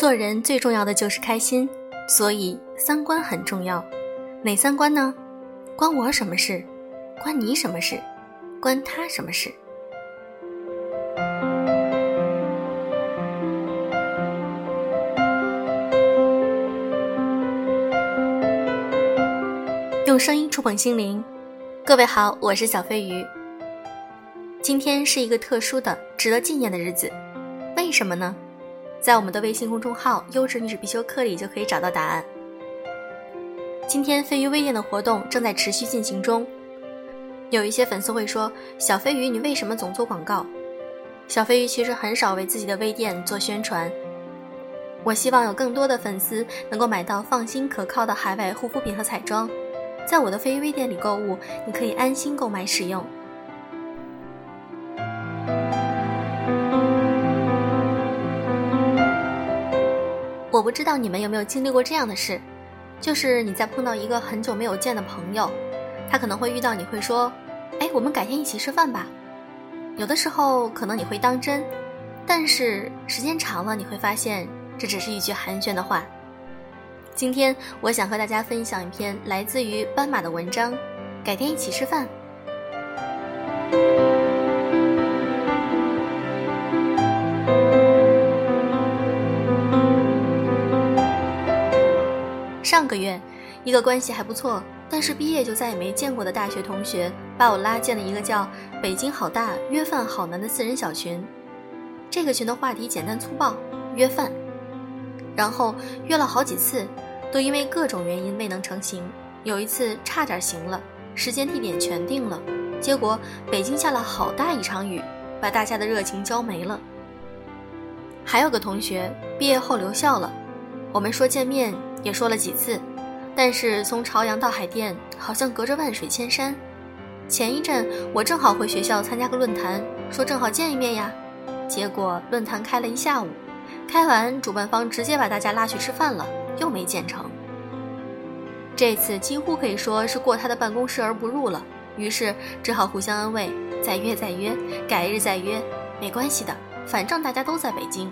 做人最重要的就是开心，所以三观很重要。哪三观呢？关我什么事？关你什么事？关他什么事？用声音触碰心灵。各位好，我是小飞鱼。今天是一个特殊的、值得纪念的日子，为什么呢？在我们的微信公众号“优质女子必修课”里就可以找到答案。今天飞鱼微店的活动正在持续进行中，有一些粉丝会说：“小飞鱼，你为什么总做广告？”小飞鱼其实很少为自己的微店做宣传。我希望有更多的粉丝能够买到放心可靠的海外护肤品和彩妆，在我的飞鱼微店里购物，你可以安心购买使用。我不知道你们有没有经历过这样的事，就是你在碰到一个很久没有见的朋友，他可能会遇到你会说：“哎，我们改天一起吃饭吧。”有的时候可能你会当真，但是时间长了你会发现这只是一句寒暄的话。今天我想和大家分享一篇来自于斑马的文章，《改天一起吃饭》。上个月，一个关系还不错，但是毕业就再也没见过的大学同学，把我拉进了一个叫“北京好大，约饭好难”的四人小群。这个群的话题简单粗暴，约饭。然后约了好几次，都因为各种原因未能成行。有一次差点行了，时间地点全定了，结果北京下了好大一场雨，把大家的热情浇没了。还有个同学毕业后留校了，我们说见面。也说了几次，但是从朝阳到海淀好像隔着万水千山。前一阵我正好回学校参加个论坛，说正好见一面呀。结果论坛开了一下午，开完主办方直接把大家拉去吃饭了，又没见成。这次几乎可以说是过他的办公室而不入了，于是只好互相安慰，再约再约，改日再约，没关系的，反正大家都在北京。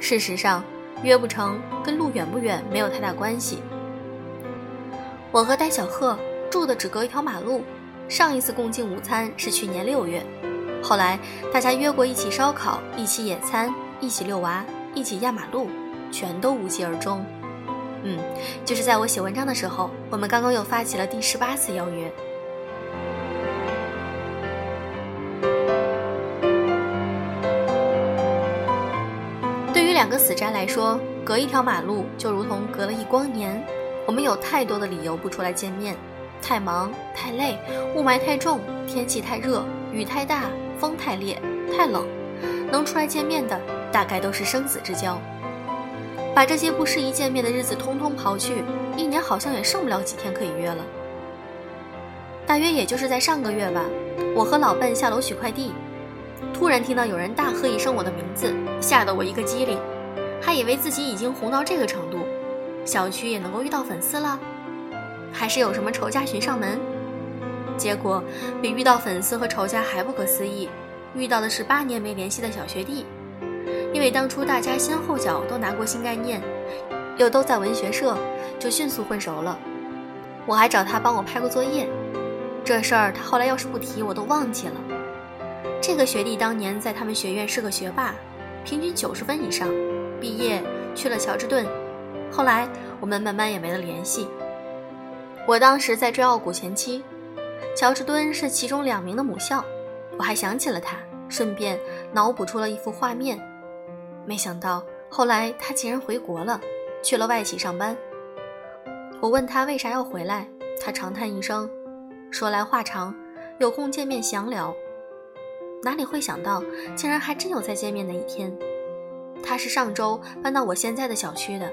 事实上。约不成跟路远不远没有太大关系。我和戴小贺住的只隔一条马路，上一次共进午餐是去年六月，后来大家约过一起烧烤、一起野餐、一起遛娃、一起压马路，全都无疾而终。嗯，就是在我写文章的时候，我们刚刚又发起了第十八次邀约。个死宅来说，隔一条马路就如同隔了一光年。我们有太多的理由不出来见面：太忙、太累、雾霾太重、天气太热、雨太大、风太烈、太冷。能出来见面的，大概都是生死之交。把这些不适宜见面的日子通通刨去，一年好像也剩不了几天可以约了。大约也就是在上个月吧，我和老伴下楼取快递。突然听到有人大喝一声我的名字，吓得我一个机灵，还以为自己已经红到这个程度，小区也能够遇到粉丝了，还是有什么仇家寻上门？结果比遇到粉丝和仇家还不可思议，遇到的是八年没联系的小学弟，因为当初大家先后脚都拿过新概念，又都在文学社，就迅速混熟了。我还找他帮我拍过作业，这事儿他后来要是不提，我都忘记了。这个学弟当年在他们学院是个学霸，平均九十分以上，毕业去了乔治顿，后来我们慢慢也没了联系。我当时在追傲骨前妻，乔治敦是其中两名的母校，我还想起了他，顺便脑补出了一幅画面。没想到后来他竟然回国了，去了外企上班。我问他为啥要回来，他长叹一声，说来话长，有空见面详聊。哪里会想到，竟然还真有再见面的一天。他是上周搬到我现在的小区的。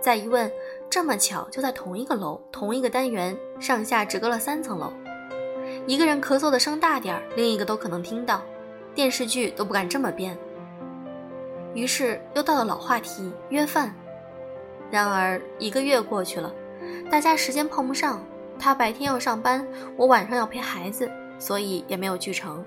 再一问，这么巧，就在同一个楼、同一个单元，上下只隔了三层楼。一个人咳嗽的声大点儿，另一个都可能听到。电视剧都不敢这么编。于是又到了老话题，约饭。然而一个月过去了，大家时间碰不上。他白天要上班，我晚上要陪孩子，所以也没有聚成。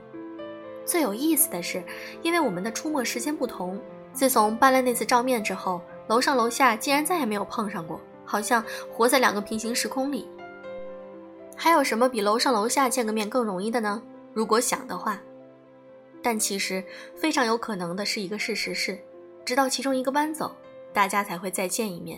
最有意思的是，因为我们的出没时间不同，自从搬了那次照面之后，楼上楼下竟然再也没有碰上过，好像活在两个平行时空里。还有什么比楼上楼下见个面更容易的呢？如果想的话。但其实非常有可能的是一个事实是，直到其中一个搬走，大家才会再见一面。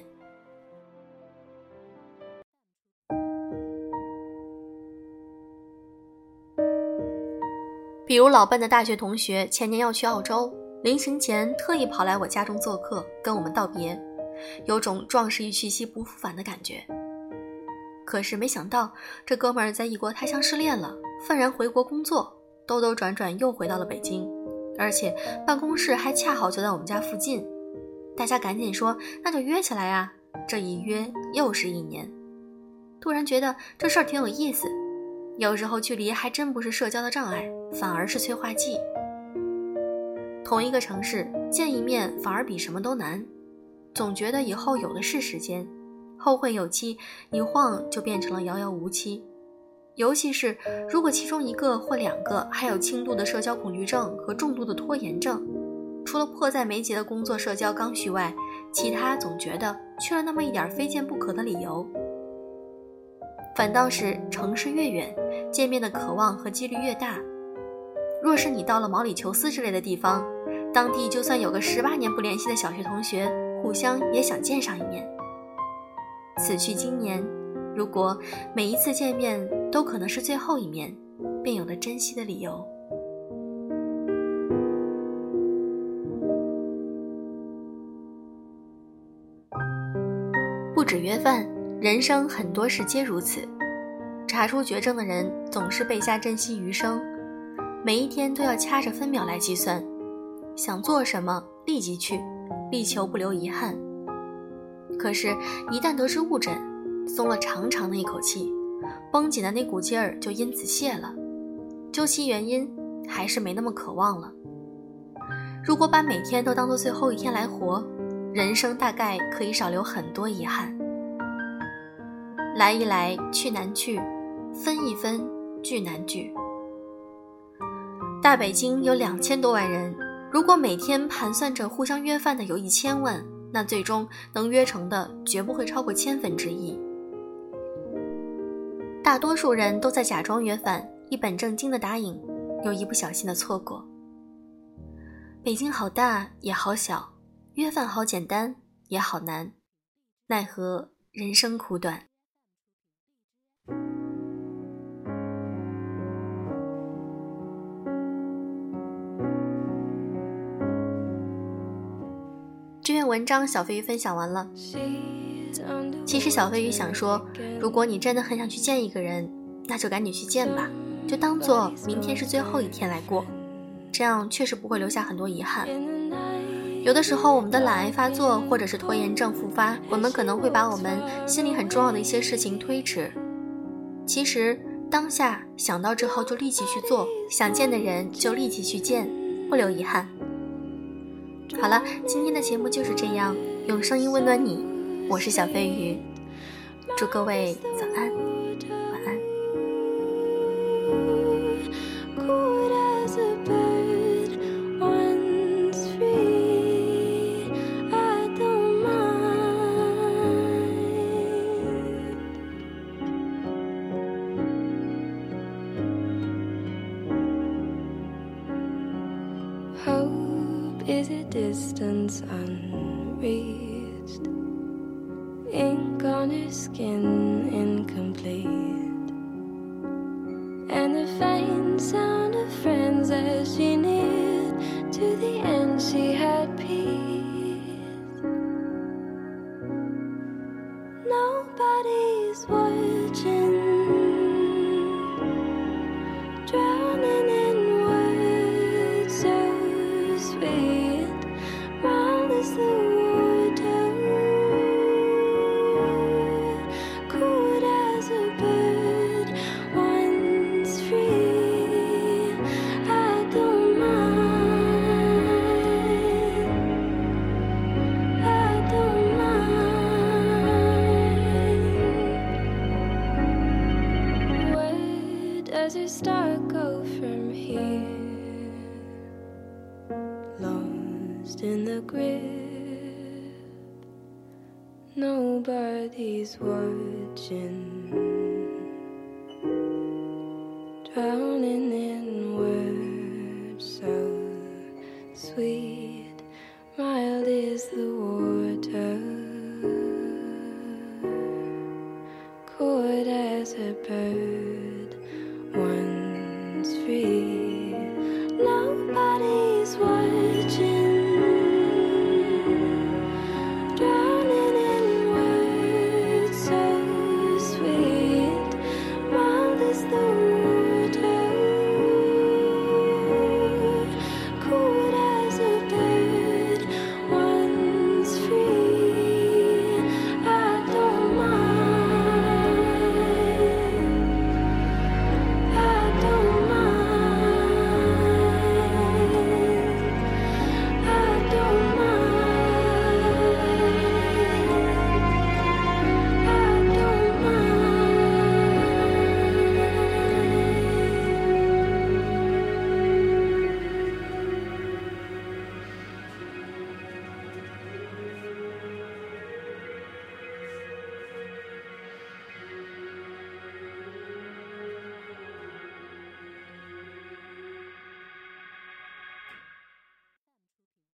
比如老笨的大学同学前年要去澳洲，临行前特意跑来我家中做客，跟我们道别，有种壮士一去兮不复返的感觉。可是没想到，这哥们儿在异国他乡失恋了，愤然回国工作，兜兜转转又回到了北京，而且办公室还恰好就在我们家附近。大家赶紧说，那就约起来呀！这一约又是一年，突然觉得这事儿挺有意思。有时候距离还真不是社交的障碍，反而是催化剂。同一个城市见一面反而比什么都难，总觉得以后有的是时间，后会有期，一晃就变成了遥遥无期。尤其是如果其中一个或两个还有轻度的社交恐惧症和重度的拖延症，除了迫在眉睫的工作社交刚需外，其他总觉得缺了那么一点非见不可的理由。反倒是城市越远，见面的渴望和几率越大。若是你到了毛里求斯之类的地方，当地就算有个十八年不联系的小学同学，互相也想见上一面。此去经年，如果每一次见面都可能是最后一面，便有了珍惜的理由。不止约饭。人生很多事皆如此，查出绝症的人总是倍加珍惜余生，每一天都要掐着分秒来计算，想做什么立即去，力求不留遗憾。可是，一旦得知误诊，松了长长的一口气，绷紧的那股劲儿就因此泄了。究其原因，还是没那么渴望了。如果把每天都当做最后一天来活，人生大概可以少留很多遗憾。来一来，去难去；分一分，聚难聚。大北京有两千多万人，如果每天盘算着互相约饭的有一千万，那最终能约成的绝不会超过千分之一。大多数人都在假装约饭，一本正经的答应，又一不小心的错过。北京好大也好小，约饭好简单也好难，奈何人生苦短。篇文章小飞鱼分享完了。其实小飞鱼想说，如果你真的很想去见一个人，那就赶紧去见吧，就当做明天是最后一天来过，这样确实不会留下很多遗憾。有的时候我们的懒癌发作或者是拖延症复发，我们可能会把我们心里很重要的一些事情推迟。其实当下想到之后就立即去做，想见的人就立即去见，不留遗憾。好了，今天的节目就是这样，用声音温暖你，我是小飞鱼，祝各位早安。Distance unreached. Ink on her skin incomplete. And the faint sound does it star go from here? Lost in the grip, nobody's watching.